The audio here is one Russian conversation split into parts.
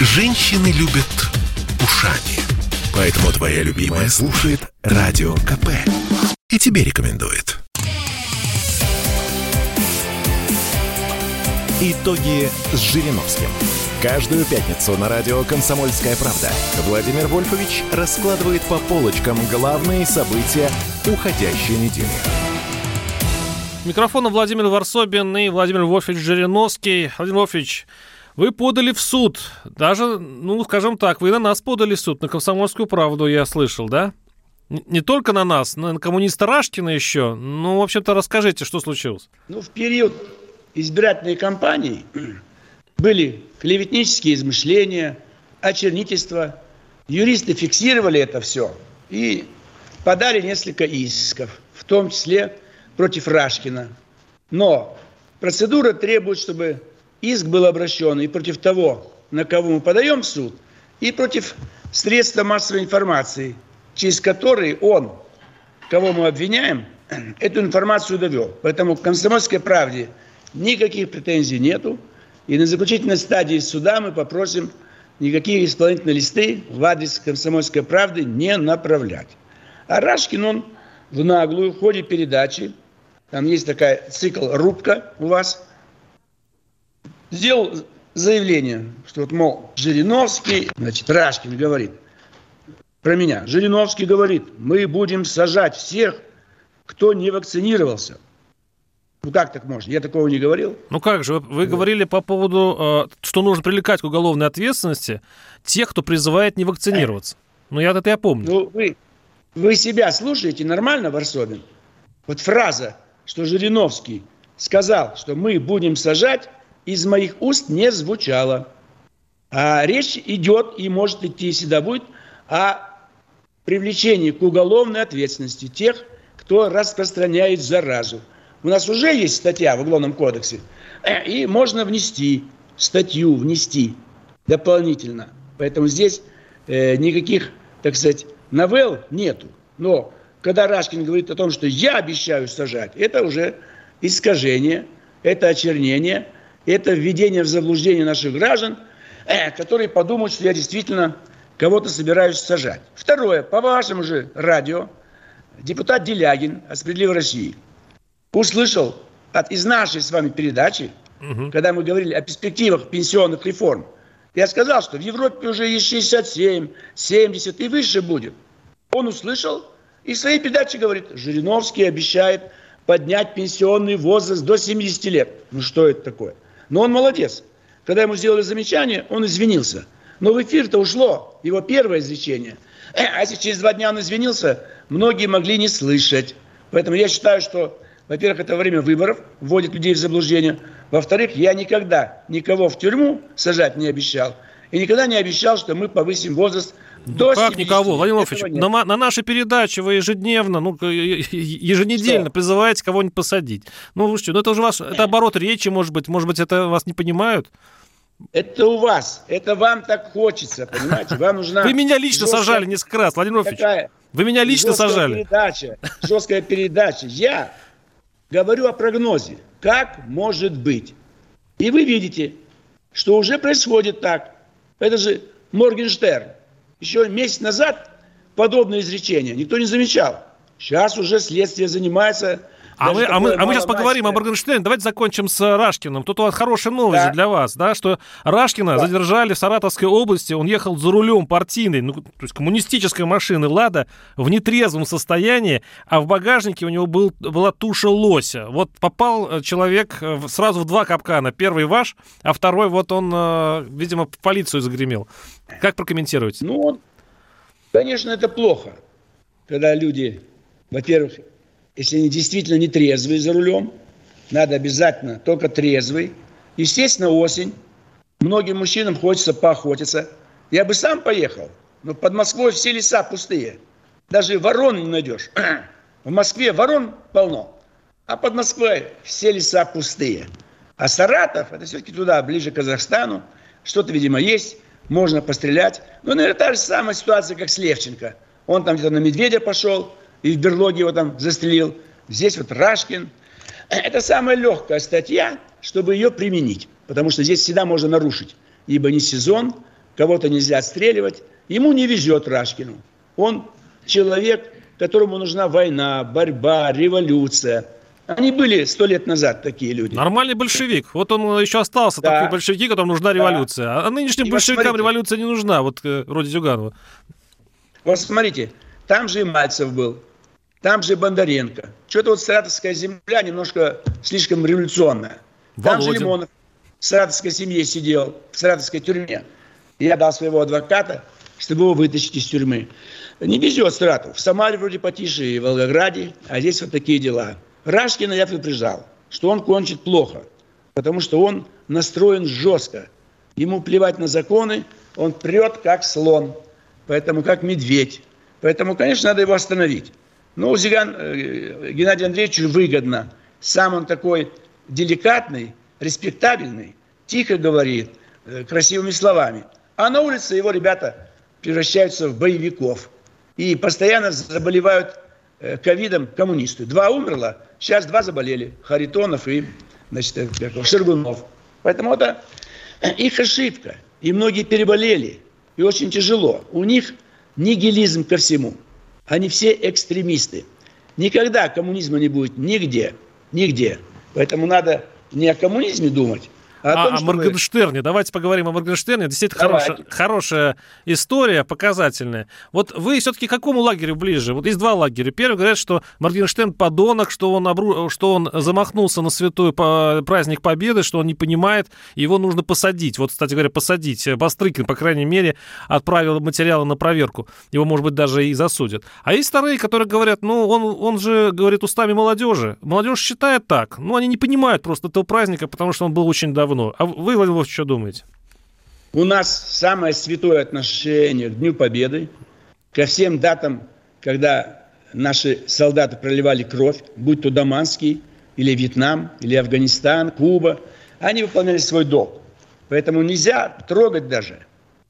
Женщины любят ушами. Поэтому твоя любимая слушает Радио КП. И тебе рекомендует. Итоги с Жириновским. Каждую пятницу на радио «Комсомольская правда» Владимир Вольфович раскладывает по полочкам главные события уходящей недели. Микрофона Владимир Варсобин и Владимир Вольфович Жириновский. Владимир Вольфович, вы подали в суд. Даже, ну, скажем так, вы на нас подали в суд, на «Комсомольскую правду», я слышал, да? Не только на нас, на коммуниста Рашкина еще. Ну, в общем-то, расскажите, что случилось. Ну, в период избирательной кампании были клеветнические измышления, очернительство. Юристы фиксировали это все и подали несколько исков, в том числе против Рашкина. Но процедура требует, чтобы иск был обращен и против того, на кого мы подаем в суд, и против средства массовой информации, через которые он, кого мы обвиняем, эту информацию довел. Поэтому к комсомольской правде никаких претензий нету. И на заключительной стадии суда мы попросим никакие исполнительные листы в адрес комсомольской правды не направлять. А Рашкин, он в наглую в ходе передачи, там есть такая цикл «Рубка» у вас – сделал заявление, что вот, мол, Жириновский, значит, Рашкин говорит про меня. Жириновский говорит, мы будем сажать всех, кто не вакцинировался. Ну как так можно? Я такого не говорил. Ну как же, вы, вы да. говорили по поводу, э, что нужно привлекать к уголовной ответственности тех, кто призывает не вакцинироваться. Ну я это я помню. Ну вы, вы себя слушаете нормально, Варсобин? Вот фраза, что Жириновский сказал, что мы будем сажать из моих уст не звучало. А речь идет и может идти всегда будет о привлечении к уголовной ответственности тех, кто распространяет заразу. У нас уже есть статья в Уголовном кодексе, э, и можно внести статью, внести дополнительно. Поэтому здесь э, никаких, так сказать, новелл нету. Но когда Рашкин говорит о том, что я обещаю сажать, это уже искажение, это очернение – это введение в заблуждение наших граждан, э, которые подумают, что я действительно кого-то собираюсь сажать. Второе, по вашему же радио, депутат Делягин от «Справедливой России» услышал от, из нашей с вами передачи, угу. когда мы говорили о перспективах пенсионных реформ, я сказал, что в Европе уже есть 67, 70 и выше будет. Он услышал и в своей передаче говорит, Жириновский обещает поднять пенсионный возраст до 70 лет. Ну что это такое? Но он молодец. Когда ему сделали замечание, он извинился. Но в эфир-то ушло его первое изречение. Э, а если через два дня он извинился, многие могли не слышать. Поэтому я считаю, что, во-первых, это время выборов, вводит людей в заблуждение. Во-вторых, я никогда никого в тюрьму сажать не обещал. И никогда не обещал, что мы повысим возраст до как никого, Владимир Владимирович, на, на нашей передаче вы ежедневно, ну, еженедельно что? призываете кого-нибудь посадить. Ну, что, ну это уже ваш, это оборот речи, может быть, может быть, это вас не понимают? Это у вас, это вам так хочется, понимаете? Вам нужна... Вы меня лично жесткая, сажали несколько раз, Владимир Владимирович. Вы меня лично сажали. Передача, жесткая передача. Я говорю о прогнозе. Как может быть? И вы видите, что уже происходит так. Это же Моргенштерн. Еще месяц назад подобное изречение никто не замечал. Сейчас уже следствие занимается а мы, а, мы, а мы сейчас поговорим о Моргенштерне. Давайте закончим с Рашкиным. Тут у вас хорошая новость да. для вас, да, что Рашкина да. задержали в Саратовской области. Он ехал за рулем партийной, ну, то есть коммунистической машины «Лада» в нетрезвом состоянии, а в багажнике у него был, была туша лося. Вот попал э, человек сразу в два капкана. Первый ваш, а второй вот он, э, видимо, в полицию загремел. Как прокомментируете? Ну, конечно, это плохо, когда люди, во-первых, если они действительно не трезвые за рулем, надо обязательно только трезвый. Естественно, осень. Многим мужчинам хочется поохотиться. Я бы сам поехал, но под Москвой все леса пустые. Даже ворон не найдешь. В Москве ворон полно, а под Москвой все леса пустые. А Саратов, это все-таки туда, ближе к Казахстану, что-то, видимо, есть, можно пострелять. Ну, наверное, та же самая ситуация, как с Левченко. Он там где-то на медведя пошел, и в берлоге его там застрелил. Здесь вот Рашкин. Это самая легкая статья, чтобы ее применить. Потому что здесь всегда можно нарушить. Ибо не сезон, кого-то нельзя отстреливать. Ему не везет Рашкину. Он человек, которому нужна война, борьба, революция. Они были сто лет назад такие люди. Нормальный большевик. Вот он еще остался, да. такой большевики, которым нужна революция. Да. А нынешним и большевикам вот революция не нужна, вот э, вроде Зюганова. Вот смотрите, там же и Мальцев был, там же Бондаренко. Что-то вот Саратовская земля немножко слишком революционная. Володин. Там же Лимонов в саратовской семье сидел, в саратовской тюрьме. Я дал своего адвоката, чтобы его вытащить из тюрьмы. Не везет Саратов. В Самаре вроде потише и в Волгограде, а здесь вот такие дела. Рашкина я предупреждал, что он кончит плохо, потому что он настроен жестко. Ему плевать на законы, он прет как слон, поэтому как медведь. Поэтому, конечно, надо его остановить. Но Зиган, э, Геннадию Андреевичу выгодно. Сам он такой деликатный, респектабельный, тихо говорит, э, красивыми словами. А на улице его ребята превращаются в боевиков. И постоянно заболевают э, ковидом коммунисты. Два умерло, сейчас два заболели. Харитонов и значит, Шергунов. Поэтому это их ошибка. И многие переболели. И очень тяжело. У них нигилизм ко всему. Они все экстремисты. Никогда коммунизма не будет нигде. Нигде. Поэтому надо не о коммунизме думать, а, а, том, о Моргенштерне. Мы... Давайте поговорим о Моргенштерне. Действительно хорошая, хорошая история, показательная. Вот вы все-таки к какому лагерю ближе? Вот есть два лагеря. Первый говорят, что Моргенштерн подонок, что он, обру... что он замахнулся на святой праздник Победы, что он не понимает, его нужно посадить. Вот, кстати говоря, посадить. Бастрыкин, по крайней мере, отправил материалы на проверку. Его, может быть, даже и засудят. А есть вторые, которые говорят, ну, он, он же говорит устами молодежи. Молодежь считает так. Ну, они не понимают просто этого праздника, потому что он был очень давно давно. А вы, Владимир что думаете? У нас самое святое отношение к Дню Победы, ко всем датам, когда наши солдаты проливали кровь, будь то Даманский, или Вьетнам, или Афганистан, Куба, они выполняли свой долг. Поэтому нельзя трогать даже.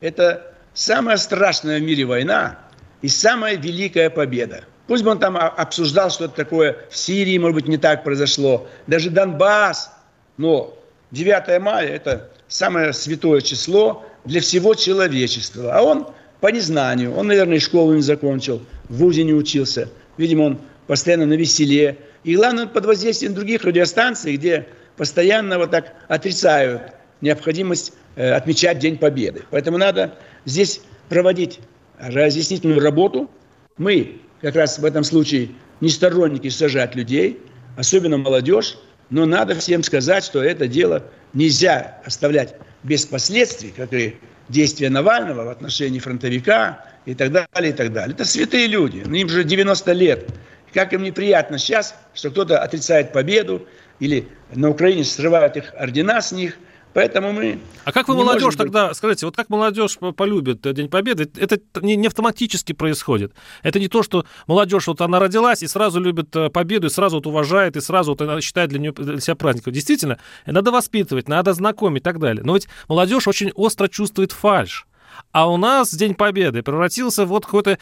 Это самая страшная в мире война и самая великая победа. Пусть бы он там обсуждал что-то такое в Сирии, может быть, не так произошло, даже Донбасс, но 9 мая – это самое святое число для всего человечества. А он по незнанию, он, наверное, школу не закончил, в ВУЗе не учился. Видимо, он постоянно на веселе. И главное, он под воздействием других радиостанций, где постоянно вот так отрицают необходимость э, отмечать День Победы. Поэтому надо здесь проводить разъяснительную работу. Мы как раз в этом случае не сторонники сажать людей, особенно молодежь, но надо всем сказать, что это дело нельзя оставлять без последствий, как и действия Навального в отношении фронтовика и так далее, и так далее. Это святые люди, им же 90 лет. Как им неприятно сейчас, что кто-то отрицает победу, или на Украине срывают их ордена с них – Поэтому мы... А как вы молодежь тогда, скажите, вот как молодежь полюбит День Победы? Это не, не автоматически происходит. Это не то, что молодежь, вот она родилась и сразу любит э, победу, и сразу вот уважает, и сразу вот считает для, нее, для себя праздником. Действительно, надо воспитывать, надо знакомить и так далее. Но ведь молодежь очень остро чувствует фальш. А у нас День Победы превратился в вот какой-то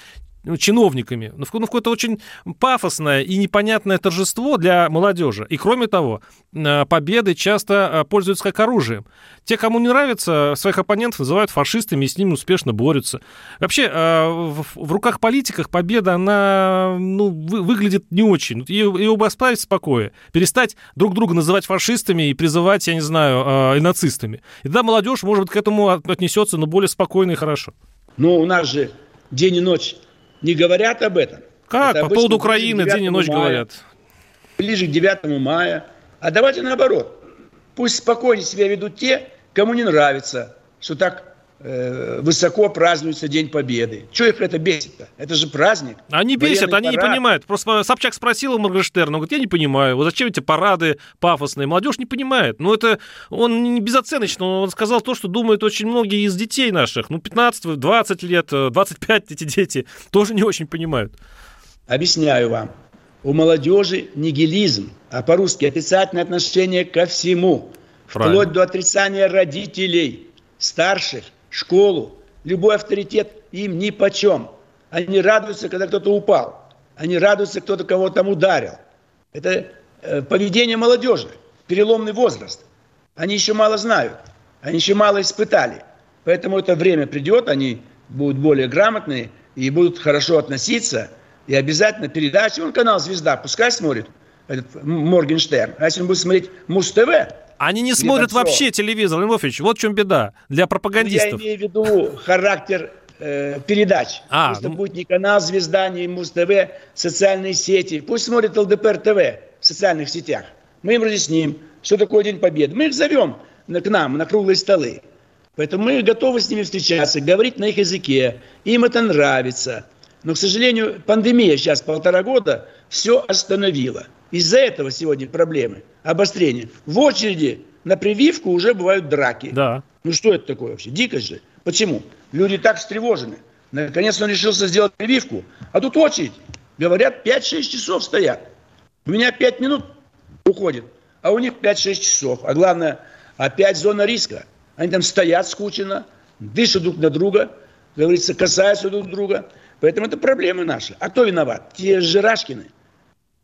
ну, чиновниками. Ну, ну, какое-то очень пафосное и непонятное торжество для молодежи. И кроме того, э, победы часто э, пользуются как оружием. Те, кому не нравится, своих оппонентов называют фашистами и с ними успешно борются. Вообще, э, в руках политиков победа, она ну, выглядит не очень. Ее бы оставить в спокое. Перестать друг друга называть фашистами и призывать, я не знаю, и нацистами. И тогда молодежь, может быть, к этому отнесется, но более спокойно и хорошо. Но у нас же день и ночь не говорят об этом. Как? Это По поводу Украины день и ночь мая, говорят. Ближе к 9 мая. А давайте наоборот. Пусть спокойнее себя ведут те, кому не нравится, что так высоко празднуется День Победы. Что их это бесит-то? Это же праздник. Они бесят, они парад. не понимают. Просто Собчак спросил у Моргенштерна, он говорит, я не понимаю, вот зачем эти парады пафосные? Молодежь не понимает. Ну, это он не безоценочно, он сказал то, что думают очень многие из детей наших. Ну, 15, 20 лет, 25 эти дети тоже не очень понимают. Объясняю вам. У молодежи нигилизм, а по-русски отрицательное отношение ко всему. Правильно. Вплоть до отрицания родителей, старших, школу, любой авторитет им ни почем. Они радуются, когда кто-то упал. Они радуются, кто-то кого-то там ударил. Это э, поведение молодежи, переломный возраст. Они еще мало знают, они еще мало испытали. Поэтому это время придет, они будут более грамотные и будут хорошо относиться. И обязательно передачи, он канал «Звезда», пускай смотрит, этот Моргенштерн. А если он будет смотреть Муз-ТВ, они не смотрят вообще телевизор, Львович, вот в чем беда для пропагандистов. Я имею в виду характер э, передач. А, Пусть ну... будет не канал «Звезда», не Муз-ТВ, социальные сети. Пусть смотрит ЛДПР ТВ в социальных сетях. Мы им разъясним, что такое День Победы. Мы их зовем к нам на круглые столы. Поэтому мы готовы с ними встречаться, говорить на их языке. Им это нравится. Но, к сожалению, пандемия сейчас полтора года все остановила. Из-за этого сегодня проблемы, обострение. В очереди на прививку уже бывают драки. Да. Ну что это такое вообще? Дикость же. Почему? Люди так встревожены. Наконец он решился сделать прививку. А тут очередь. Говорят, 5-6 часов стоят. У меня 5 минут уходит, а у них 5-6 часов. А главное, опять зона риска. Они там стоят скучно, дышат друг на друга, говорится, касаются друг друга. Поэтому это проблемы наши. А кто виноват? Те же Рашкины.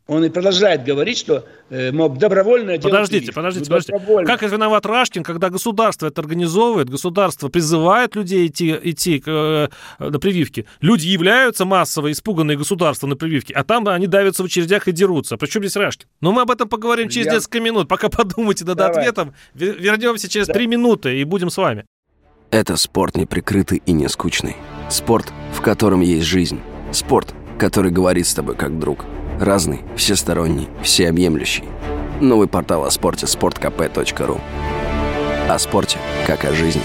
Он и продолжает говорить, что э, мол, добровольно Подождите, подождите, ну, подождите. Как это виноват Рашкин, когда государство это организовывает, государство призывает людей идти, идти э, на прививки. Люди являются массово испуганные государства на прививки, а там они давятся в очередях и дерутся. Причем здесь Рашкин? Но мы об этом поговорим через Я... несколько минут. Пока подумайте над Давай. ответом. Вернемся через три да. минуты и будем с вами. Это спорт неприкрытый и не скучный. Спорт, в котором есть жизнь. Спорт, который говорит с тобой как друг – Разный, всесторонний, всеобъемлющий. Новый портал о спорте – sportkp.ru О спорте, как о жизни.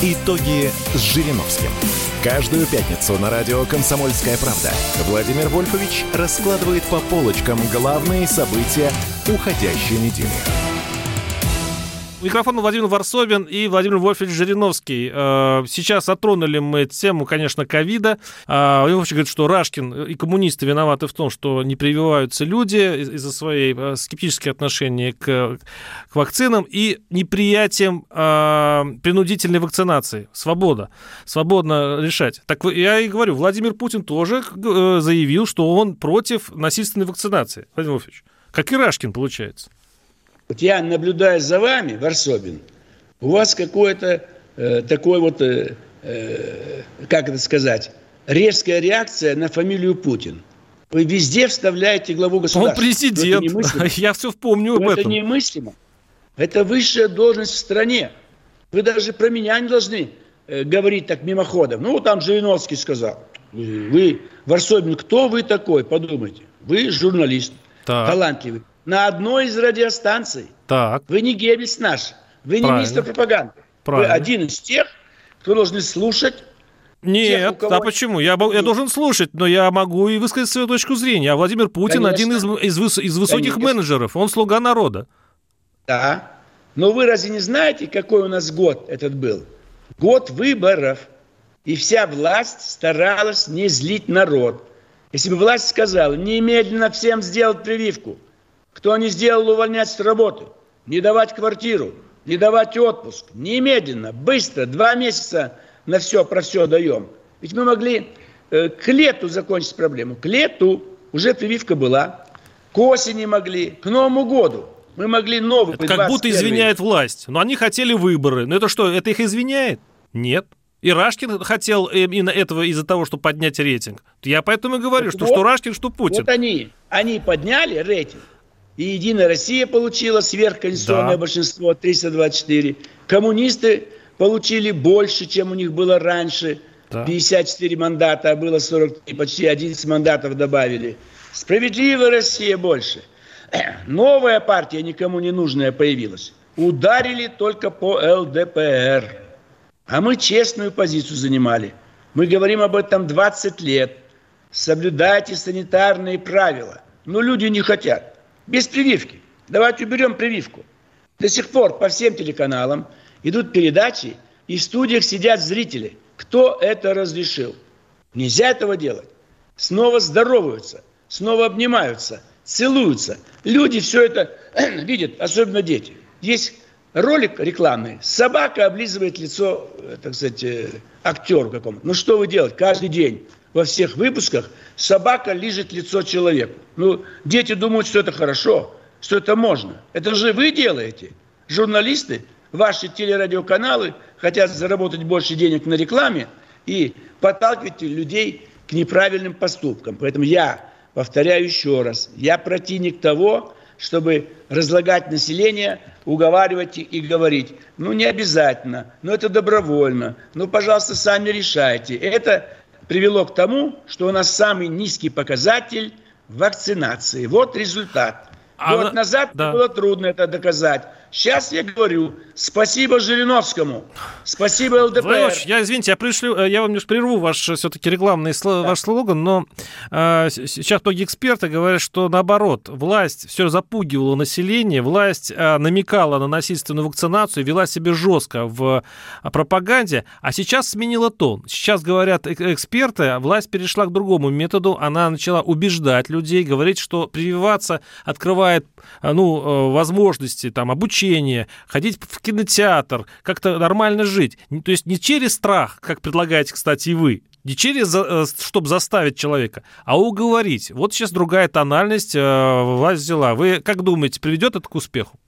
Итоги с Жириновским. Каждую пятницу на радио «Комсомольская правда» Владимир Вольфович раскладывает по полочкам главные события уходящей недели. Микрофон Владимир Варсобин и Владимир Вольфович Жириновский. Э, сейчас затронули мы тему, конечно, ковида. А, Владимир Вольфович говорит, что Рашкин и коммунисты виноваты в том, что не прививаются люди из-за своей э, скептической отношения к, к вакцинам и неприятием принудительной вакцинации. Свобода. Свободно решать. Так я и говорю, Владимир Путин тоже э, заявил, что он против насильственной вакцинации. Владимир Вольфович, как и Рашкин, получается. Вот я наблюдаю за вами, Варсобин, у вас какое-то э, такое вот, э, э, как это сказать, резкая реакция на фамилию Путин. Вы везде вставляете главу государства. Он президент. Я все помню об этом. Это немыслимо. Это высшая должность в стране. Вы даже про меня не должны э, говорить так мимоходом. Ну, там Жириновский сказал. Вы, Варсобин, кто вы такой? Подумайте. Вы журналист, так. талантливый на одной из радиостанций. Так. Вы не Геббельс наш. Вы не министр пропаганды. Правильно. Вы один из тех, кто должен слушать нет, тех, а почему? Я, я должен слушать, но я могу и высказать свою точку зрения. А Владимир Путин Конечно. один из, из, из высоких Конечно. менеджеров, он слуга народа. Да, но вы разве не знаете, какой у нас год этот был? Год выборов. И вся власть старалась не злить народ. Если бы власть сказала, немедленно всем сделать прививку – кто не сделал, увольнять с работы, не давать квартиру, не давать отпуск. Немедленно, быстро, два месяца на все про все даем. Ведь мы могли э, к лету закончить проблему. К лету уже прививка была. К осени могли, к Новому году. Мы могли новый. Это как будто извиняет власть. Но они хотели выборы. Но это что, это их извиняет? Нет. И Рашкин хотел именно этого из-за того, чтобы поднять рейтинг. Я поэтому и говорю, так что вот, что Рашкин, что Путин. Вот они, они подняли рейтинг. И Единая Россия получила сверхконституционное да. большинство 324. Коммунисты получили больше, чем у них было раньше. Да. 54 мандата, а было 43, почти 11 мандатов добавили. Справедливая Россия больше. Новая партия, никому не нужная, появилась. Ударили только по ЛДПР. А мы честную позицию занимали. Мы говорим об этом 20 лет. Соблюдайте санитарные правила. Но люди не хотят без прививки. Давайте уберем прививку. До сих пор по всем телеканалам идут передачи, и в студиях сидят зрители. Кто это разрешил? Нельзя этого делать. Снова здороваются, снова обнимаются, целуются. Люди все это видят, особенно дети. Есть ролик рекламный. Собака облизывает лицо, э, так сказать, э, актеру какому-то. Ну что вы делаете? Каждый день во всех выпусках собака лижет лицо человеку. Ну, дети думают, что это хорошо. что это можно. Это же вы делаете. Журналисты, ваши телерадиоканалы хотят заработать больше денег на рекламе и подталкивать людей к неправильным поступкам. Поэтому я повторяю еще раз, я противник того, чтобы разлагать население, уговаривать и говорить, ну не обязательно, ну это добровольно, ну пожалуйста сами решайте. Это привело к тому, что у нас самый низкий показатель вакцинации. Вот результат. А Год назад да. было трудно это доказать. Сейчас я говорю, спасибо Жириновскому, спасибо ЛДПР. Владимир я, извините, я, пришлю, э, я вам немножко прерву ваш э, все-таки рекламный да. ваш слоган, но э, сейчас многие эксперты говорят, что наоборот, власть все запугивала население, власть э, намекала на насильственную вакцинацию, вела себя жестко в э, пропаганде, а сейчас сменила тон. Сейчас говорят эксперты, власть перешла к другому методу, она начала убеждать людей, говорить, что прививаться открывает ну, возможности там, обучения обучение, ходить в кинотеатр, как-то нормально жить. То есть не через страх, как предлагаете, кстати, и вы, не через, э, чтобы заставить человека, а уговорить. Вот сейчас другая тональность э, власть взяла. Вы как думаете, приведет это к успеху?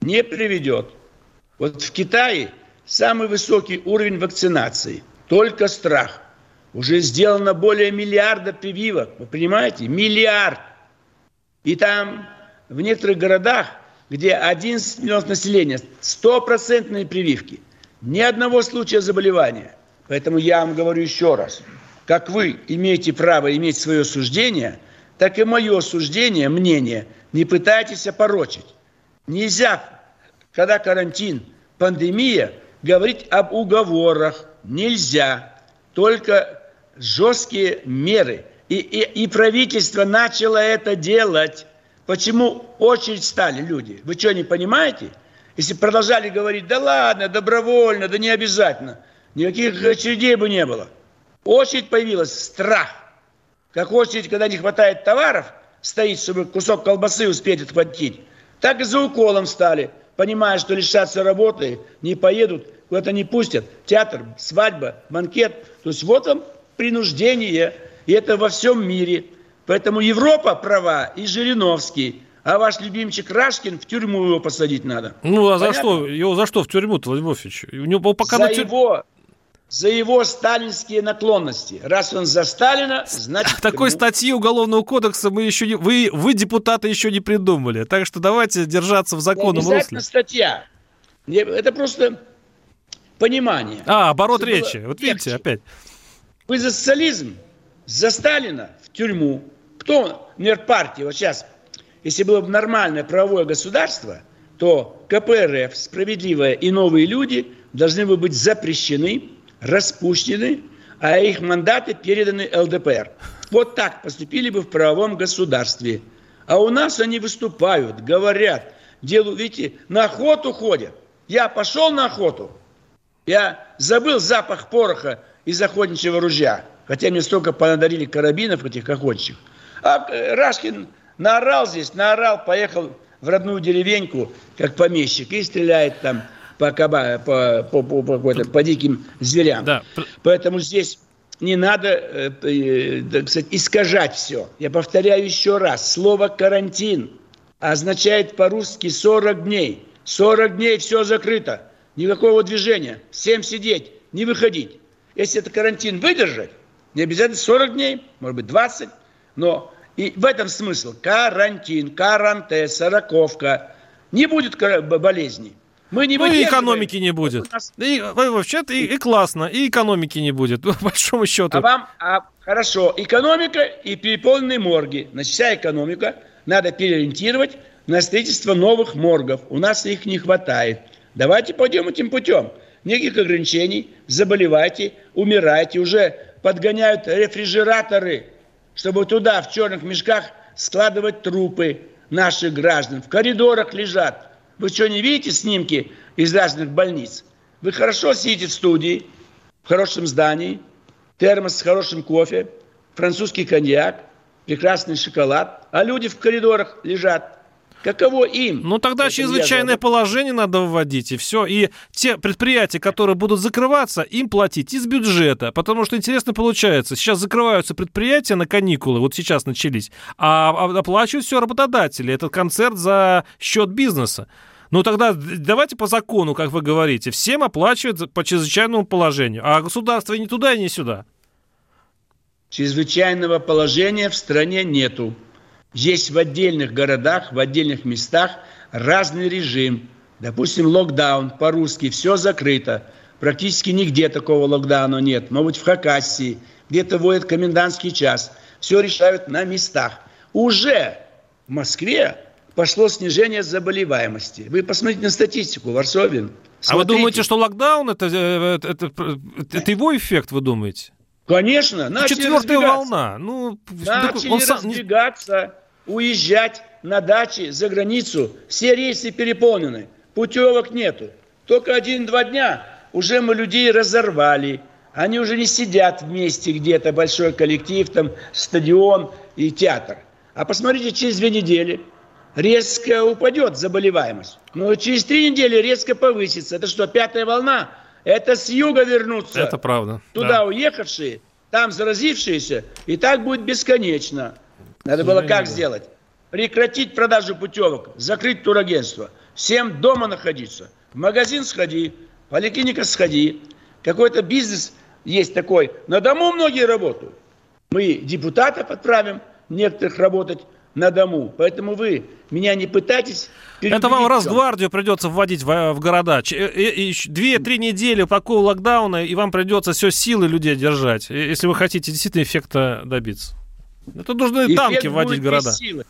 Не приведет. Вот в Китае самый высокий уровень вакцинации. Только страх. Уже сделано более миллиарда прививок. Вы понимаете? Миллиард. И там в некоторых городах где 11 миллионов населения, стопроцентные прививки, ни одного случая заболевания. Поэтому я вам говорю еще раз, как вы имеете право иметь свое суждение, так и мое суждение, мнение, не пытайтесь опорочить. Нельзя, когда карантин, пандемия, говорить об уговорах. Нельзя. Только жесткие меры. И, и, и правительство начало это делать. Почему очередь стали люди? Вы что, не понимаете? Если продолжали говорить, да ладно, добровольно, да не обязательно, никаких очередей бы не было. Очередь появилась, страх. Как очередь, когда не хватает товаров, стоит, чтобы кусок колбасы успеть отхватить, так и за уколом стали, понимая, что лишатся работы, не поедут, куда-то не пустят. Театр, свадьба, банкет. То есть вот вам принуждение, и это во всем мире – Поэтому Европа права и Жириновский. А ваш любимчик Рашкин в тюрьму его посадить надо. Ну, а Понятно? за что? Его за что в тюрьму-то, Владимир Вольфович? У него пока за, на тюр... его, за его сталинские наклонности. Раз он за Сталина, значит... Такой статьи Уголовного кодекса мы еще не... Вы, вы, депутаты, еще не придумали. Так что давайте держаться в законном русле. статья. Это просто понимание. А, оборот речи. Вот видите, опять. Вы за социализм, за Сталина в тюрьму. Кто, например, партия, вот сейчас, если было бы нормальное правовое государство, то КПРФ, справедливая и новые люди должны бы быть запрещены, распущены, а их мандаты переданы ЛДПР. Вот так поступили бы в правовом государстве. А у нас они выступают, говорят, делают, видите, на охоту ходят. Я пошел на охоту, я забыл запах пороха из охотничьего ружья, хотя мне столько понадарили карабинов этих охотчих. А э, Рашкин наорал здесь, наорал, поехал в родную деревеньку, как помещик, и стреляет там по, каба, по, по, по, по, по, диким зверям. Да. Поэтому здесь не надо, э, э, так сказать, искажать все. Я повторяю еще раз, слово «карантин» означает по-русски 40 дней. 40 дней все закрыто, никакого движения, всем сидеть, не выходить. Если это карантин выдержать, не обязательно 40 дней, может быть 20, но и в этом смысл. Карантин, каранте, сороковка. Не будет болезни. Мы не ну и экономики не будет. Нас... И, вообще-то и, и классно, и экономики не будет, по большому счету. А вам, а, хорошо, экономика и переполненные морги. Значит, вся экономика надо переориентировать на строительство новых моргов. У нас их не хватает. Давайте пойдем этим путем. Никаких ограничений, заболевайте, умирайте. Уже подгоняют рефрижераторы чтобы туда, в черных мешках, складывать трупы наших граждан. В коридорах лежат. Вы что, не видите снимки из разных больниц? Вы хорошо сидите в студии, в хорошем здании, термос с хорошим кофе, французский коньяк, прекрасный шоколад, а люди в коридорах лежат. Каково им? Ну тогда Поэтому чрезвычайное я... положение надо вводить, и все. И те предприятия, которые будут закрываться, им платить из бюджета. Потому что интересно получается, сейчас закрываются предприятия на каникулы, вот сейчас начались, а оплачивают все работодатели. Это концерт за счет бизнеса. Ну тогда давайте по закону, как вы говорите, всем оплачивают по чрезвычайному положению, а государство и не туда, и не сюда. Чрезвычайного положения в стране нету. Есть в отдельных городах, в отдельных местах разный режим. Допустим, локдаун по-русски, все закрыто. Практически нигде такого локдауна нет. Может быть, в Хакасии, где-то вводят комендантский час. Все решают на местах. Уже в Москве пошло снижение заболеваемости. Вы посмотрите на статистику, Варсобин. Смотрите. А вы думаете, что локдаун это, э, это, это, это его эффект, вы думаете? Конечно, начали Четвертая волна. Ну, начали он разбегаться, уезжать на дачи за границу. Все рейсы переполнены, путевок нету. Только один-два дня уже мы людей разорвали. Они уже не сидят вместе где-то, большой коллектив, там стадион и театр. А посмотрите, через две недели резко упадет заболеваемость. Но через три недели резко повысится. Это что, пятая волна? Это с юга вернутся. Это правда. Туда да. уехавшие, там заразившиеся, и так будет бесконечно. Надо было как сделать? Прекратить продажу путевок, закрыть турагентство, всем дома находиться. В магазин сходи, в поликлиника сходи. Какой-то бизнес есть такой. На дому многие работают. Мы депутатов отправим некоторых работать на дому. Поэтому вы меня не пытайтесь это вам Росгвардию придется вводить в, в города. Э, две-три недели такого локдауна, и вам придется все силы людей держать, если вы хотите действительно эффекта добиться. Это нужно эффект танки вводить в города. Без силы.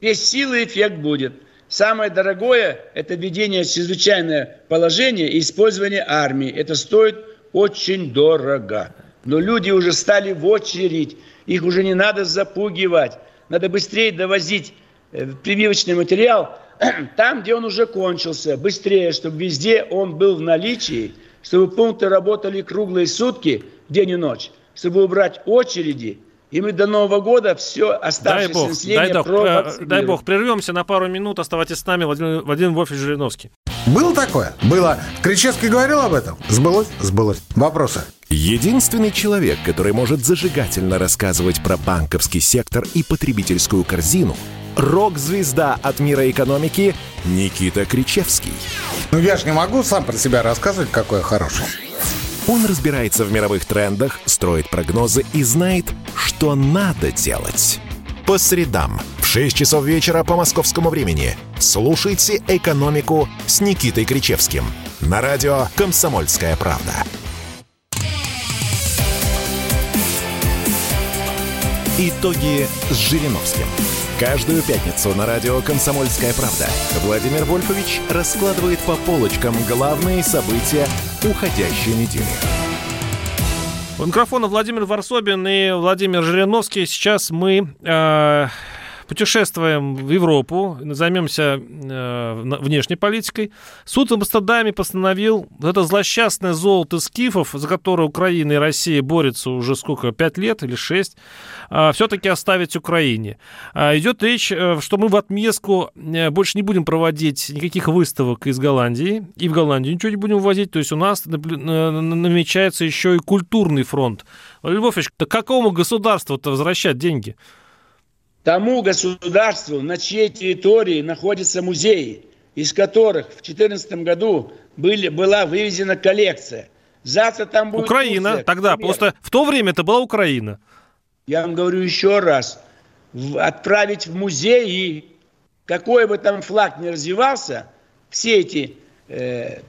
без силы эффект будет. Самое дорогое – это введение чрезвычайное положение и использование армии. Это стоит очень дорого. Но люди уже стали в очередь. Их уже не надо запугивать. Надо быстрее довозить э, прививочный материал там, где он уже кончился, быстрее, чтобы везде он был в наличии, чтобы пункты работали круглые сутки, день и ночь, чтобы убрать очереди, и мы до Нового года все оставшееся дай бог, население дай, бог, э, дай бог, прервемся на пару минут, оставайтесь с нами, Владимир, Владимир Вольфович Жириновский. Было такое? Было. Кричевский говорил об этом? Сбылось? Сбылось. Вопросы? Единственный человек, который может зажигательно рассказывать про банковский сектор и потребительскую корзину – рок-звезда от мира экономики Никита Кричевский. Ну я же не могу сам про себя рассказывать, какой я хороший. Он разбирается в мировых трендах, строит прогнозы и знает, что надо делать. По средам в 6 часов вечера по московскому времени слушайте «Экономику» с Никитой Кричевским на радио «Комсомольская правда». Итоги с Жириновским. Каждую пятницу на радио «Комсомольская правда» Владимир Вольфович раскладывает по полочкам главные события уходящей недели. У микрофона Владимир Варсобин и Владимир Жириновский. Сейчас мы э, путешествуем в Европу, займемся э, внешней политикой. Суд в Амстердаме постановил вот это злосчастное золото скифов, за которое Украина и Россия борются уже сколько, пять лет или шесть, э, все-таки оставить Украине. Э, идет речь, э, что мы в отместку э, больше не будем проводить никаких выставок из Голландии, и в Голландию ничего не будем ввозить, то есть у нас намечается еще и культурный фронт. Львович, к какому государству-то возвращать деньги? Тому государству, на чьей территории находятся музеи, из которых в 2014 году были, была вывезена коллекция. Завтра там будет Украина, Турция, тогда, просто в то время это была Украина. Я вам говорю еще раз, отправить в музей, какой бы там флаг ни развивался, все эти э,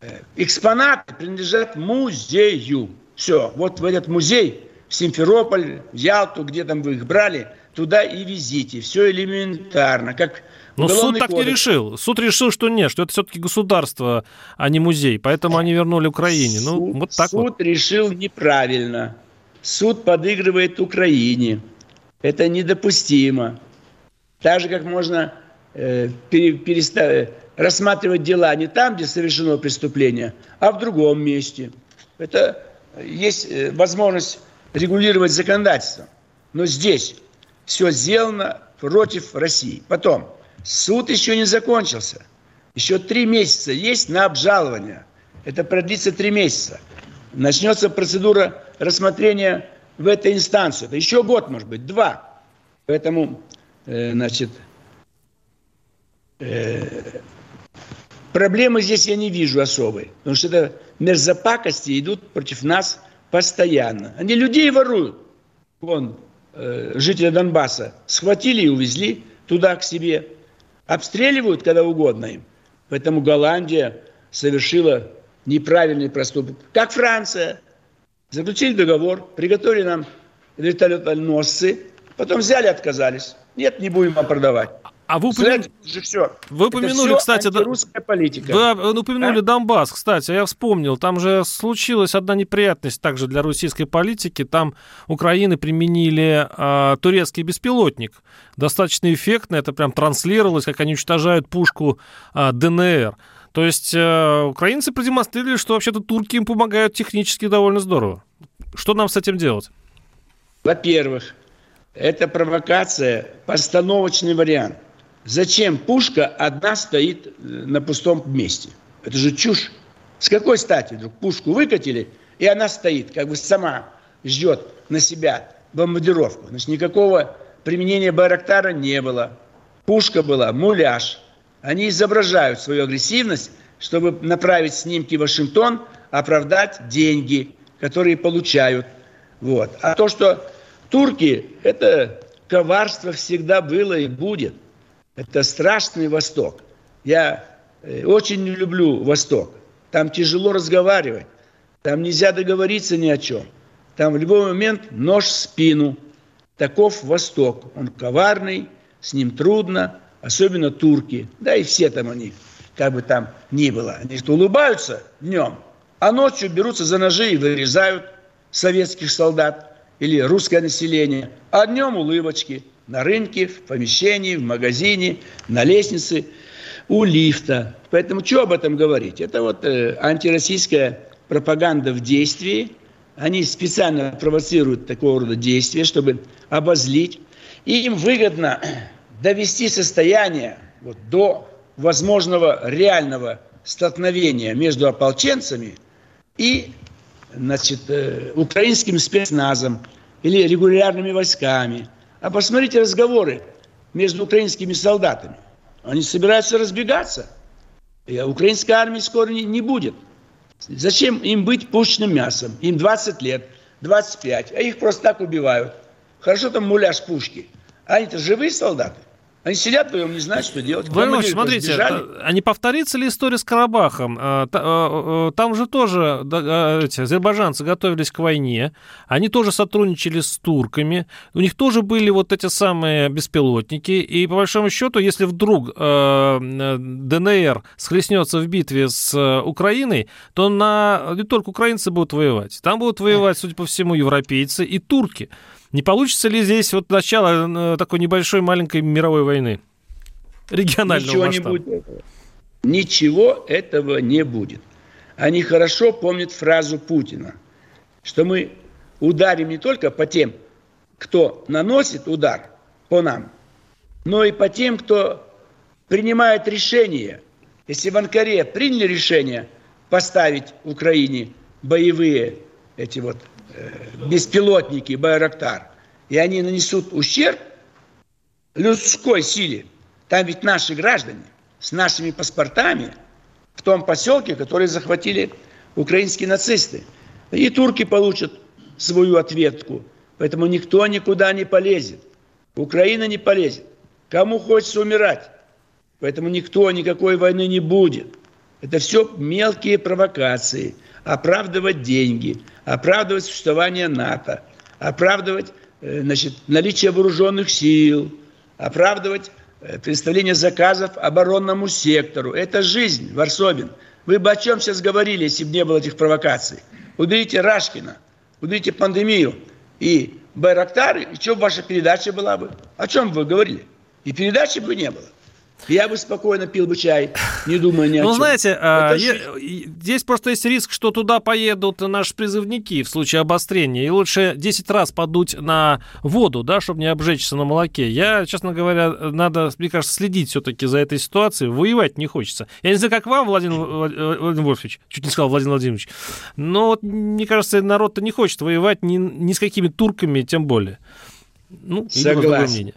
э, экспонаты принадлежат музею. Все, вот в этот музей в Симферополь, в Ялту, где там вы их брали, туда и везите. Все элементарно. Как но суд так кодекс. не решил. Суд решил, что нет, что это все-таки государство, а не музей. Поэтому они вернули Украине. Ну, суд, вот так суд вот. решил неправильно. Суд подыгрывает Украине. Это недопустимо. Так же, как можно э, переста- рассматривать дела не там, где совершено преступление, а в другом месте. Это есть э, возможность регулировать законодательством. Но здесь все сделано против России. Потом, суд еще не закончился. Еще три месяца есть на обжалование. Это продлится три месяца. Начнется процедура рассмотрения в этой инстанции. Это еще год, может быть, два. Поэтому, э, значит, э, проблемы здесь я не вижу особой. Потому что это мерзопакости идут против нас постоянно. Они людей воруют. Вон, э, жители Донбасса схватили и увезли туда к себе. Обстреливают, когда угодно им. Поэтому Голландия совершила неправильный проступок. Как Франция. Заключили договор, приготовили нам вертолетоносцы, потом взяли, отказались. Нет, не будем вам продавать. А вы, упомя... же все. вы упомянули, все кстати, русская политика. Вы упомянули а? Донбасс, кстати, я вспомнил, там же случилась одна неприятность также для российской политики. Там Украины применили э, турецкий беспилотник. Достаточно эффектно, это прям транслировалось, как они уничтожают пушку э, ДНР. То есть э, украинцы продемонстрировали, что вообще-то турки им помогают технически довольно здорово. Что нам с этим делать? Во-первых, это провокация, постановочный вариант. Зачем пушка одна стоит э, на пустом месте? Это же чушь. С какой стати вдруг пушку выкатили, и она стоит, как бы сама ждет на себя бомбардировку. Значит, никакого применения Байрактара не было. Пушка была муляж – они изображают свою агрессивность, чтобы направить снимки в Вашингтон, оправдать деньги, которые получают. Вот. А то, что турки, это коварство всегда было и будет. Это страшный Восток. Я э, очень не люблю Восток. Там тяжело разговаривать. Там нельзя договориться ни о чем. Там в любой момент нож в спину. Таков Восток. Он коварный, с ним трудно особенно турки, да и все там они, как бы там ни было. Они что, улыбаются днем, а ночью берутся за ножи и вырезают советских солдат или русское население, а днем улыбочки на рынке, в помещении, в магазине, на лестнице, у лифта. Поэтому что об этом говорить? Это вот э, антироссийская пропаганда в действии. Они специально провоцируют такого рода действия, чтобы обозлить. И им выгодно довести состояние вот, до возможного реального столкновения между ополченцами и значит, э, украинским спецназом или регулярными войсками. А посмотрите разговоры между украинскими солдатами. Они собираются разбегаться. И украинской армии скоро не, не будет. Зачем им быть пушечным мясом? Им 20 лет, 25, а их просто так убивают. Хорошо там муляж пушки. А они-то живые солдаты. Они сидят вдвоем, не знают, что делать. Владимир смотрите, а не повторится ли история с Карабахом? А, а, там же тоже эти азербайджанцы готовились к войне, они тоже сотрудничали с турками, у них тоже были вот эти самые беспилотники, и по большому счету, если вдруг ДНР схлестнется в битве с Украиной, то на... не только украинцы будут воевать, там будут воевать, судя по всему, европейцы и турки. Не получится ли здесь вот начало э, такой небольшой маленькой мировой войны? Регионального Ничего масштаба? не будет. Ничего этого не будет. Они хорошо помнят фразу Путина, что мы ударим не только по тем, кто наносит удар по нам, но и по тем, кто принимает решение. Если в Анкаре приняли решение поставить Украине боевые эти вот беспилотники Байрактар, и они нанесут ущерб людской силе, там ведь наши граждане с нашими паспортами в том поселке, который захватили украинские нацисты. И турки получат свою ответку. Поэтому никто никуда не полезет. Украина не полезет. Кому хочется умирать. Поэтому никто никакой войны не будет. Это все мелкие провокации – оправдывать деньги, оправдывать существование НАТО, оправдывать э, значит, наличие вооруженных сил, оправдывать э, представление заказов оборонному сектору. Это жизнь, Варсобин. Вы бы о чем сейчас говорили, если бы не было этих провокаций? Уберите Рашкина, уберите пандемию и Байрактары, и что ваша передача была бы? О чем бы вы говорили? И передачи бы не было. Я бы спокойно пил бы чай, не думая ни о ну, чем. Ну, знаете, а, здесь просто есть риск, что туда поедут наши призывники в случае обострения. И лучше 10 раз подуть на воду, да, чтобы не обжечься на молоке. Я, честно говоря, надо, мне кажется, следить все-таки за этой ситуацией. Воевать не хочется. Я не знаю, как вам, Владимир, Владимир Вольфович, чуть не сказал Владимир Владимирович. Но вот, мне кажется, народ-то не хочет воевать ни, ни с какими турками, тем более. Ну, Согласен.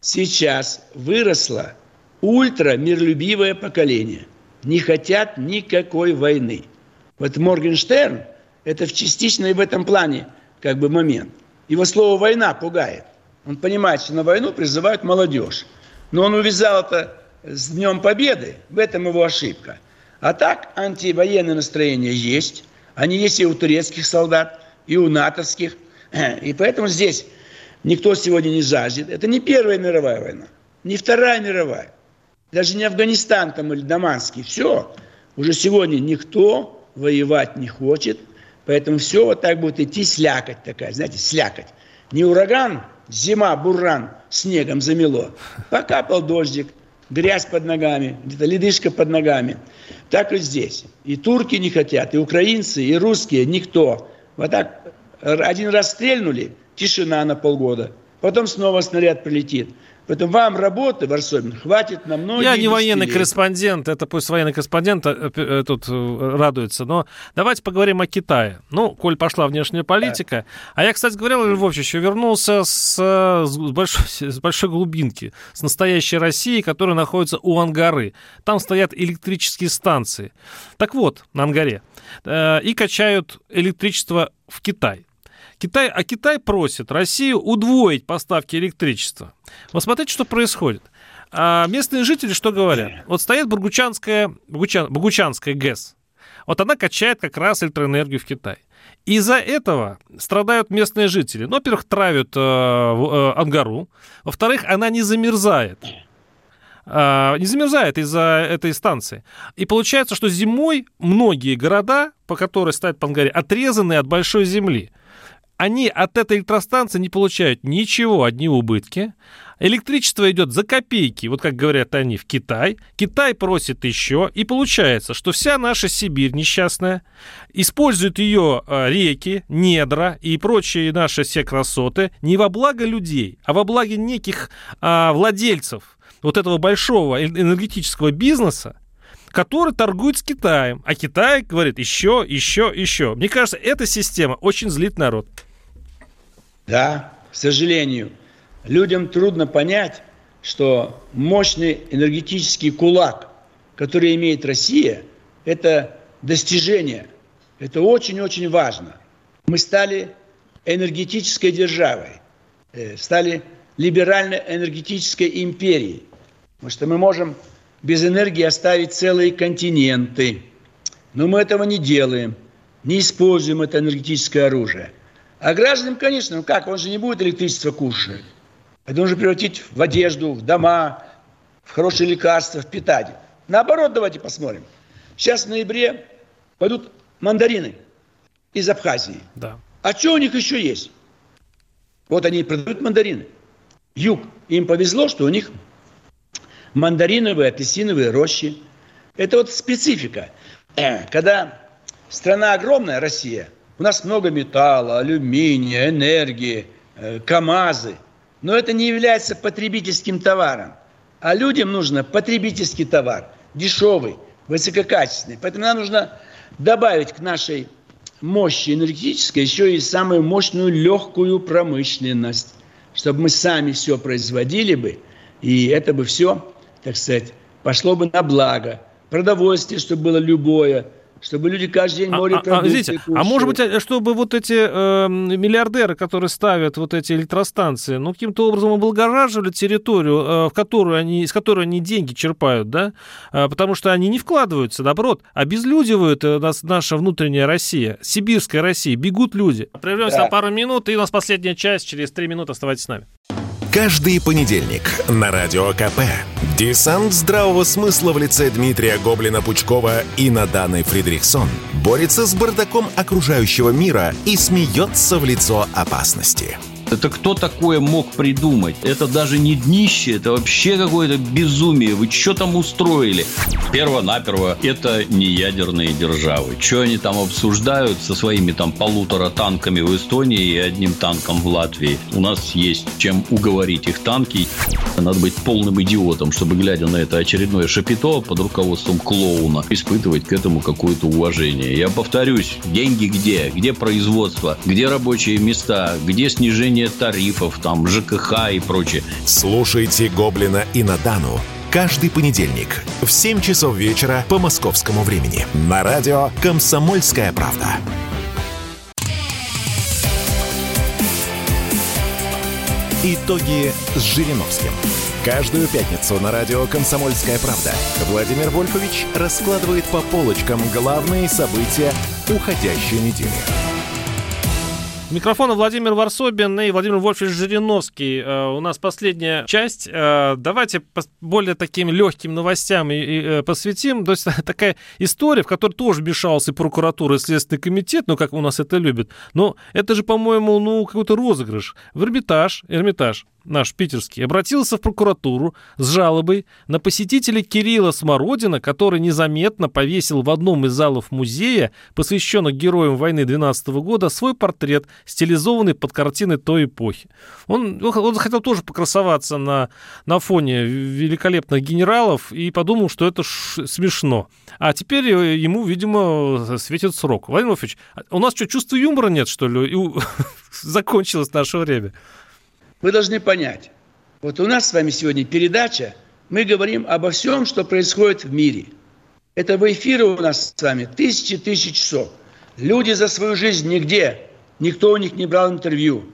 Сейчас выросло ультрамиролюбивое поколение. Не хотят никакой войны. Вот Моргенштерн – это в частично в этом плане как бы момент. Его слово «война» пугает. Он понимает, что на войну призывают молодежь. Но он увязал это с Днем Победы. В этом его ошибка. А так антивоенное настроение есть. Они есть и у турецких солдат, и у натовских. И поэтому здесь никто сегодня не жаждет. Это не Первая мировая война, не Вторая мировая даже не Афганистан там или Даманский, все, уже сегодня никто воевать не хочет, поэтому все вот так будет идти слякоть такая, знаете, слякоть. Не ураган, зима, буран, снегом замело. Покапал дождик, грязь под ногами, где-то ледышка под ногами. Так и здесь. И турки не хотят, и украинцы, и русские, никто. Вот так один раз стрельнули, тишина на полгода. Потом снова снаряд прилетит. Поэтому вам работы, Варсобин, хватит на многие Я не военный корреспондент, это пусть военный корреспондент э, э, тут э, радуется, но давайте поговорим о Китае. Ну, коль пошла внешняя политика. А я, кстати говоря, Львович, еще вернулся с, с, большой, с большой глубинки, с настоящей России, которая находится у Ангары. Там стоят электрические станции. Так вот, на Ангаре. И качают электричество в Китай. Китай, а Китай просит Россию удвоить поставки электричества. Вот смотрите, что происходит. А местные жители что говорят? Вот стоит Бургучанская, Бургучан, Бургучанская ГЭС. Вот она качает как раз электроэнергию в Китай. Из-за этого страдают местные жители. Ну, во-первых, травят э, э, Ангару. Во-вторых, она не замерзает. Э, не замерзает из-за этой станции. И получается, что зимой многие города, по которой стоят по Ангаре, отрезаны от большой земли они от этой электростанции не получают ничего, одни убытки. Электричество идет за копейки, вот как говорят они, в Китай. Китай просит еще, и получается, что вся наша Сибирь несчастная использует ее а, реки, недра и прочие наши все красоты не во благо людей, а во благо неких а, владельцев вот этого большого энергетического бизнеса, который торгует с Китаем. А Китай говорит еще, еще, еще. Мне кажется, эта система очень злит народ. Да, к сожалению, людям трудно понять, что мощный энергетический кулак, который имеет Россия, это достижение. Это очень-очень важно. Мы стали энергетической державой, э, стали либеральной энергетической империей. Потому что мы можем без энергии оставить целые континенты. Но мы этого не делаем, не используем это энергетическое оружие. А гражданам, конечно, ну как, он же не будет электричество кушать. Это нужно превратить в одежду, в дома, в хорошие лекарства, в питание. Наоборот, давайте посмотрим. Сейчас в ноябре пойдут мандарины из Абхазии. Да. А что у них еще есть? Вот они продают мандарины. Юг. Им повезло, что у них мандариновые, апельсиновые рощи. Это вот специфика. Э, когда страна огромная, Россия – у нас много металла, алюминия, энергии, э, КАМАЗы. Но это не является потребительским товаром. А людям нужно потребительский товар, дешевый, высококачественный. Поэтому нам нужно добавить к нашей мощи энергетической еще и самую мощную легкую промышленность, чтобы мы сами все производили бы, и это бы все, так сказать, пошло бы на благо. Продовольствие, чтобы было любое – чтобы люди каждый день море а, а, видите, а может быть, чтобы вот эти э, миллиардеры, которые ставят вот эти электростанции, ну, каким-то образом облагораживали территорию, э, в которую они, из которой они деньги черпают, да? Э, потому что они не вкладываются, наоборот, обезлюдивают э, нас, наша внутренняя Россия, сибирская Россия, бегут люди. Прервемся да. на пару минут, и у нас последняя часть, через три минуты оставайтесь с нами. Каждый понедельник на Радио КП. Десант здравого смысла в лице Дмитрия Гоблина-Пучкова и Наданы Фридрихсон борется с бардаком окружающего мира и смеется в лицо опасности. Это кто такое мог придумать? Это даже не днище, это вообще какое-то безумие. Вы что там устроили? Перво-наперво, это не ядерные державы. Что они там обсуждают со своими там полутора танками в Эстонии и одним танком в Латвии? У нас есть чем уговорить их танки. Надо быть полным идиотом, чтобы, глядя на это очередное шапито под руководством клоуна, испытывать к этому какое-то уважение. Я повторюсь, деньги где? Где производство? Где рабочие места? Где снижение снижение тарифов, там, ЖКХ и прочее. Слушайте «Гоблина» и Надану каждый понедельник в 7 часов вечера по московскому времени на радио «Комсомольская правда». Итоги с Жириновским. Каждую пятницу на радио «Комсомольская правда» Владимир Вольфович раскладывает по полочкам главные события уходящей недели. Микрофона Владимир Варсобин и Владимир Вольфович Жириновский. Uh, у нас последняя часть. Uh, давайте более таким легким новостям и, uh, посвятим. То есть такая история, в которой тоже вмешался и прокуратура, и Следственный комитет, ну, как у нас это любят. Но это же, по-моему, ну, какой-то розыгрыш. В Эрмитаж, Эрмитаж наш питерский, обратился в прокуратуру с жалобой на посетителя Кирилла Смородина, который незаметно повесил в одном из залов музея, посвященных героям войны 12 года, свой портрет, стилизованный под картины той эпохи. Он, он захотел тоже покрасоваться на, на фоне великолепных генералов и подумал, что это смешно. А теперь ему, видимо, светит срок. Владимир Владимирович, у нас что, чувства юмора нет, что ли? И закончилось наше время. Вы должны понять, вот у нас с вами сегодня передача, мы говорим обо всем, что происходит в мире. Это в эфире у нас с вами тысячи тысячи часов. Люди за свою жизнь нигде, никто у них не брал интервью,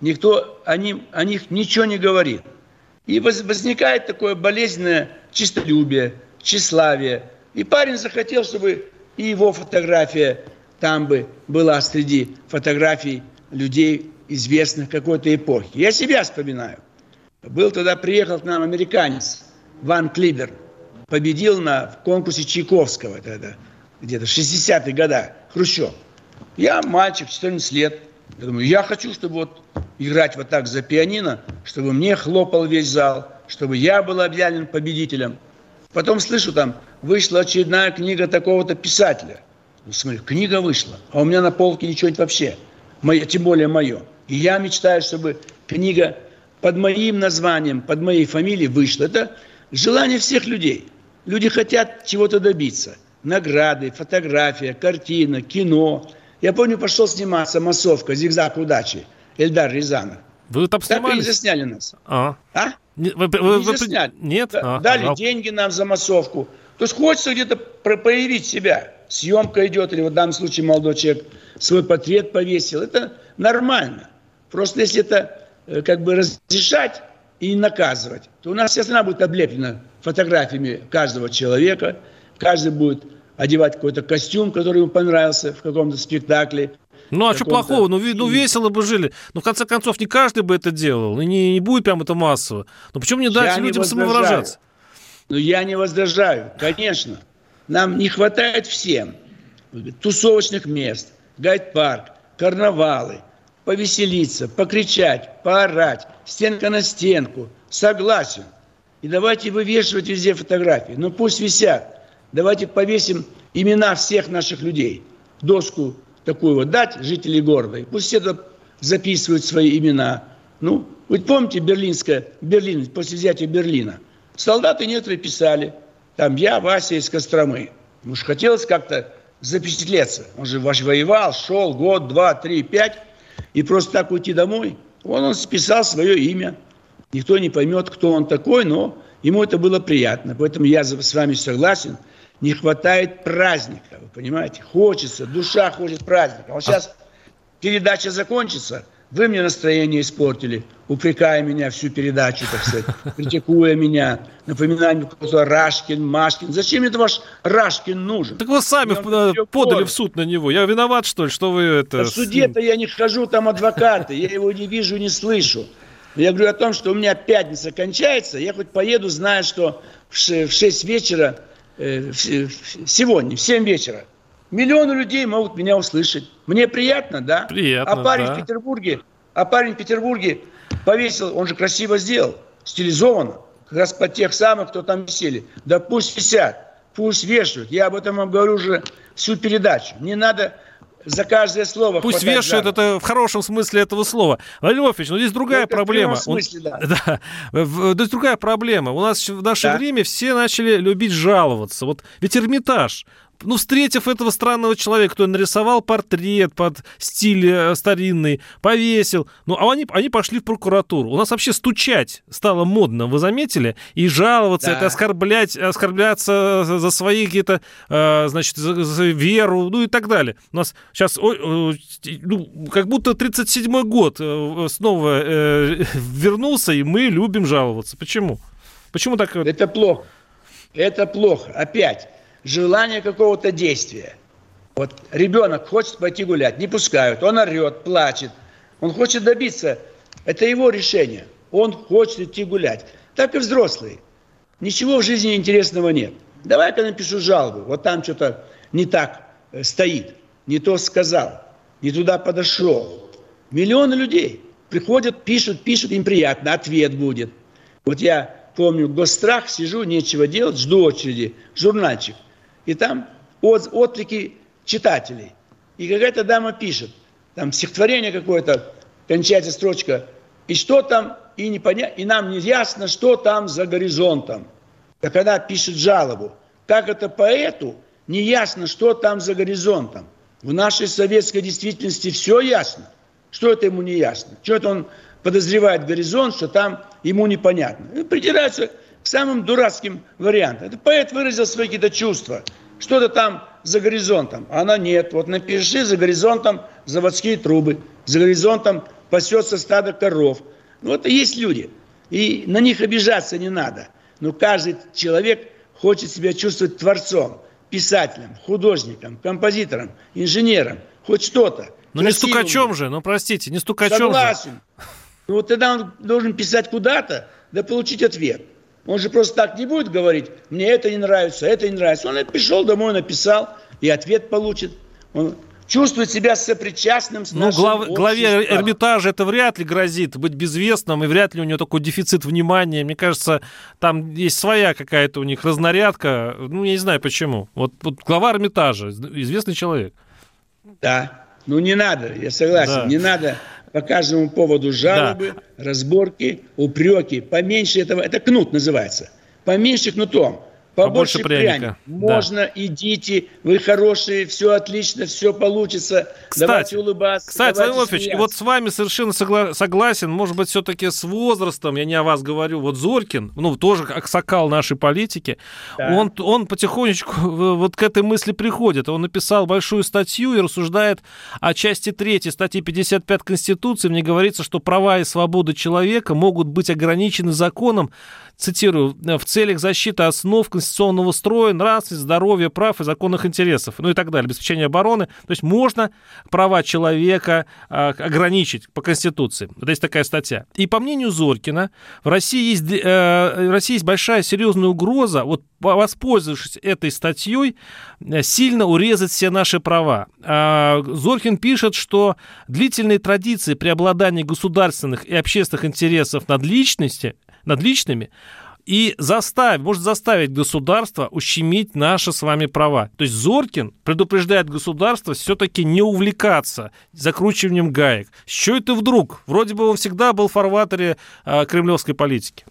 никто о, ним, о них ничего не говорит. И возникает такое болезненное чистолюбие, тщеславие. И парень захотел, чтобы и его фотография там бы была среди фотографий людей, известных какой-то эпохи. Я себя вспоминаю. Был тогда, приехал к нам американец Ван Клибер, победил на в конкурсе Чайковского тогда, где-то 60-е годы, Хрущев. Я мальчик, 14 лет. Я думаю, я хочу, чтобы вот играть вот так за пианино, чтобы мне хлопал весь зал, чтобы я был объявлен победителем. Потом слышу там, вышла очередная книга такого-то писателя. Ну, смотрю, книга вышла, а у меня на полке ничего нет вообще. Мое, тем более мое. И я мечтаю, чтобы книга под моим названием, под моей фамилией вышла. Это желание всех людей. Люди хотят чего-то добиться. Награды, фотография, картина, кино. Я помню, пошел сниматься «Массовка. Зигзаг удачи». Эльдар Рязанов. Вы там снимались? Так и засняли нас. А? а? Вы, вы, вы, засняли. Нет? А, дали жалко. деньги нам за массовку. То есть хочется где-то проявить себя. Съемка идет, или в данном случае молодой человек свой портрет повесил. Это нормально. Просто если это э, как бы разрешать и наказывать, то у нас вся страна будет облеплена фотографиями каждого человека, каждый будет одевать какой-то костюм, который ему понравился в каком-то спектакле. Ну, а что плохого? Ну, ну, весело бы жили. Ну, в конце концов, не каждый бы это делал. И не, не будет прям это массово. Ну, почему не дать я людям не самовыражаться? Ну, я не возражаю, конечно. Нам не хватает всем тусовочных мест, гайд-парк, карнавалы – повеселиться, покричать, поорать, стенка на стенку. Согласен. И давайте вывешивать везде фотографии. Но пусть висят. Давайте повесим имена всех наших людей. Доску такую вот дать жителей города. И пусть все записывают свои имена. Ну, вы помните Берлинское, Берлин, после взятия Берлина. Солдаты некоторые писали, там я, Вася из Костромы. Уж хотелось как-то запечатлеться. Он же воевал, шел год, два, три, пять и просто так уйти домой. Он, он списал свое имя. Никто не поймет, кто он такой, но ему это было приятно. Поэтому я с вами согласен. Не хватает праздника, вы понимаете? Хочется, душа хочет праздника. Вот сейчас передача закончится – вы мне настроение испортили, упрекая меня всю передачу, так сказать, критикуя меня, напоминая мне кто-то Рашкин, Машкин. Зачем это ваш Рашкин нужен? Так вы сами в, подали в суд на него. Я виноват, что ли, что вы это... В суде-то я не хожу, там адвокаты, я его не вижу, не слышу. Я говорю о том, что у меня пятница кончается, я хоть поеду, зная, что в 6 вечера, э, сегодня, в 7 вечера, Миллионы людей могут меня услышать. Мне приятно, да? Приятно, А парень да. в Петербурге А парень в Петербурге повесил, он же красиво сделал, стилизованно, как раз под тех самых, кто там висели. Да пусть висят, пусть вешают. Я об этом вам говорю уже всю передачу. Не надо за каждое слово. Пусть вешают, это в хорошем смысле этого слова. Владимир Вольфович, но здесь другая Только проблема. В смысле, да. да. Здесь другая проблема. У нас в наше да. время все начали любить жаловаться. Вот ведь Эрмитаж, ну, встретив этого странного человека, кто нарисовал портрет под стиль э, старинный, повесил, ну, а они, они пошли в прокуратуру. У нас вообще стучать стало модно, вы заметили? И жаловаться, да. это оскорблять, оскорбляться за свои какие-то, э, значит, за, за веру, ну и так далее. У нас сейчас, ну, как будто 37-й год э, снова э, вернулся, и мы любим жаловаться. Почему? Почему так? Это плохо. Это плохо. Опять желание какого-то действия. Вот ребенок хочет пойти гулять, не пускают, он орет, плачет. Он хочет добиться, это его решение. Он хочет идти гулять. Так и взрослые. Ничего в жизни интересного нет. Давай-ка напишу жалобу. Вот там что-то не так э, стоит, не то сказал, не туда подошел. Миллионы людей приходят, пишут, пишут, им приятно, ответ будет. Вот я помню, госстрах, сижу, нечего делать, жду очереди, журнальчик – и там от, отклики читателей. И какая-то дама пишет, там стихотворение какое-то, кончается строчка, и что там, и, не поня... и нам не ясно, что там за горизонтом. Так она пишет жалобу. Как это поэту не ясно, что там за горизонтом. В нашей советской действительности все ясно. Что это ему не ясно? Что это он подозревает горизонт, что там ему непонятно. И придирается самым дурацким вариантам. Это поэт выразил свои какие-то чувства. Что-то там за горизонтом. А она нет. Вот напиши за горизонтом заводские трубы. За горизонтом пасется стадо коров. Ну, вот и есть люди. И на них обижаться не надо. Но каждый человек хочет себя чувствовать творцом, писателем, художником, композитором, инженером. Хоть что-то. Ну не стукачом же, ну простите, не стукачом Согласен. же. Ну вот тогда он должен писать куда-то, да получить ответ. Он же просто так не будет говорить, мне это не нравится, это не нравится. Он пришел домой, написал, и ответ получит. Он чувствует себя сопричастным с ну, глав, главе Эрмитажа это вряд ли грозит быть безвестным, и вряд ли у него такой дефицит внимания. Мне кажется, там есть своя какая-то у них разнарядка. Ну, я не знаю почему. Вот, вот глава Эрмитажа, известный человек. Да, ну не надо, я согласен, да. не надо по каждому поводу жалобы, да. разборки, упреки. Поменьше этого, это кнут называется. Поменьше кнутом. Побольше, Побольше пряника. пряник. Можно, да. идите, вы хорошие, все отлично, все получится. Кстати, давайте улыбаться. Кстати, давайте Владимир и вот с вами совершенно согла- согласен. Может быть, все-таки с возрастом, я не о вас говорю, вот Зорькин, ну, тоже аксакал нашей политики, да. он, он потихонечку вот к этой мысли приходит. Он написал большую статью и рассуждает о части 3 статьи 55 Конституции. Мне говорится, что права и свободы человека могут быть ограничены законом цитирую, в целях защиты основ конституционного строя, нравственности, здоровья, прав и законных интересов, ну и так далее, обеспечения обороны. То есть можно права человека а, ограничить по Конституции. Вот есть такая статья. И по мнению Зорькина, в России есть, э, в России есть большая серьезная угроза, вот воспользовавшись этой статьей, э, сильно урезать все наши права. А, Зоркин пишет, что длительные традиции преобладания государственных и общественных интересов над личностью над личными, и заставить, может заставить государство ущемить наши с вами права. То есть Зоркин предупреждает государство все-таки не увлекаться закручиванием гаек. Что это вдруг? Вроде бы он всегда был в фарватере э, кремлевской политики.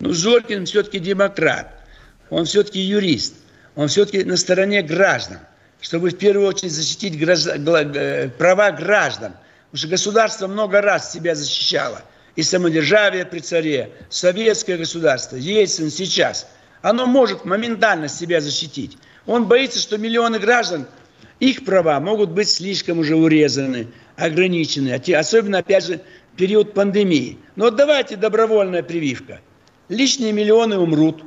Ну, Зоркин все-таки демократ, он все-таки юрист, он все-таки на стороне граждан, чтобы в первую очередь защитить граждан, э, права граждан. Потому что государство много раз себя защищало – и самодержавие при царе, советское государство, Ельцин сейчас, оно может моментально себя защитить. Он боится, что миллионы граждан, их права могут быть слишком уже урезаны, ограничены, особенно, опять же, период пандемии. Но давайте добровольная прививка. Лишние миллионы умрут,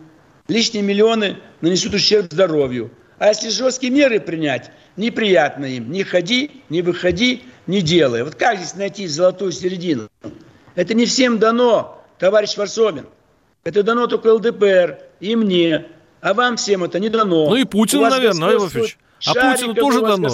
лишние миллионы нанесут ущерб здоровью. А если жесткие меры принять, неприятно им. Не ходи, не выходи, не делай. Вот как здесь найти золотую середину? Это не всем дано, товарищ Варсобин. Это дано только ЛДПР и мне. А вам всем это не дано. Ну и Путину, наверное, Иосифович. А Путину тоже дано.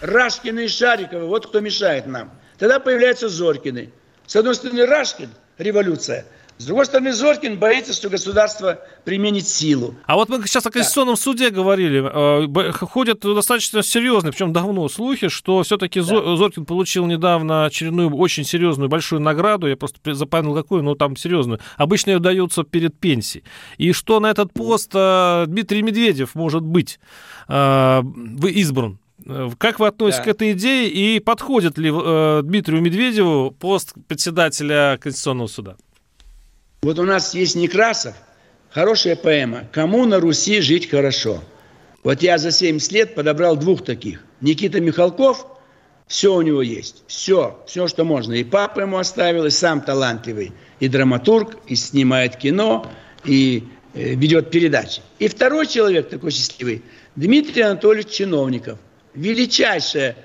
Рашкины и Шариковы, вот кто мешает нам. Тогда появляются Зоркины. С одной стороны, Рашкин, революция – с другой стороны, Зоркин боится, что государство применит силу. А вот мы сейчас о Конституционном да. суде говорили. Э, ходят достаточно серьезные, причем давно слухи, что все-таки да. Зоркин получил недавно очередную очень серьезную большую награду. Я просто запомнил какую, но там серьезную. Обычно ее даются перед пенсией. И что на этот пост э, Дмитрий Медведев может быть э, избран. Как вы относитесь да. к этой идее и подходит ли Дмитрию Медведеву пост председателя Конституционного суда? Вот у нас есть Некрасов, хорошая поэма «Кому на Руси жить хорошо». Вот я за 70 лет подобрал двух таких. Никита Михалков, все у него есть, все, все, что можно. И папа ему оставил, и сам талантливый, и драматург, и снимает кино, и э, ведет передачи. И второй человек такой счастливый, Дмитрий Анатольевич Чиновников. Величайшая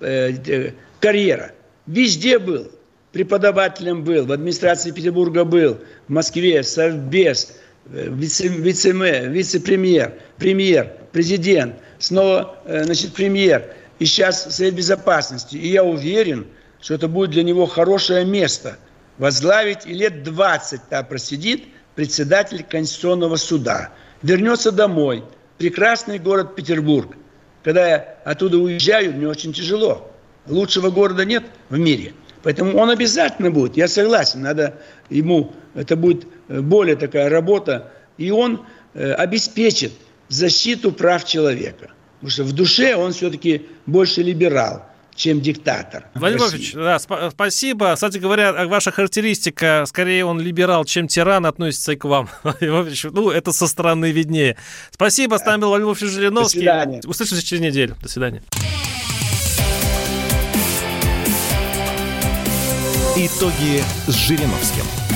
э, э, карьера. Везде был преподавателем был, в администрации Петербурга был, в Москве, совбез, э, вице, вице, вице-премьер, премьер, президент, снова, э, значит, премьер, и сейчас Совет Безопасности. И я уверен, что это будет для него хорошее место возглавить, и лет 20 там просидит председатель Конституционного суда. Вернется домой, прекрасный город Петербург. Когда я оттуда уезжаю, мне очень тяжело. Лучшего города нет в мире – Поэтому он обязательно будет, я согласен, надо ему, это будет э, более такая работа, и он э, обеспечит защиту прав человека. Потому что в душе он все-таки больше либерал чем диктатор. Владимир Владимирович, да, сп- спасибо. Кстати говоря, ваша характеристика, скорее он либерал, чем тиран, относится и к вам. ну, это со стороны виднее. Спасибо, с нами был Владимир Жириновский. До свидания. Услышимся через неделю. До свидания. Итоги с Жириновским.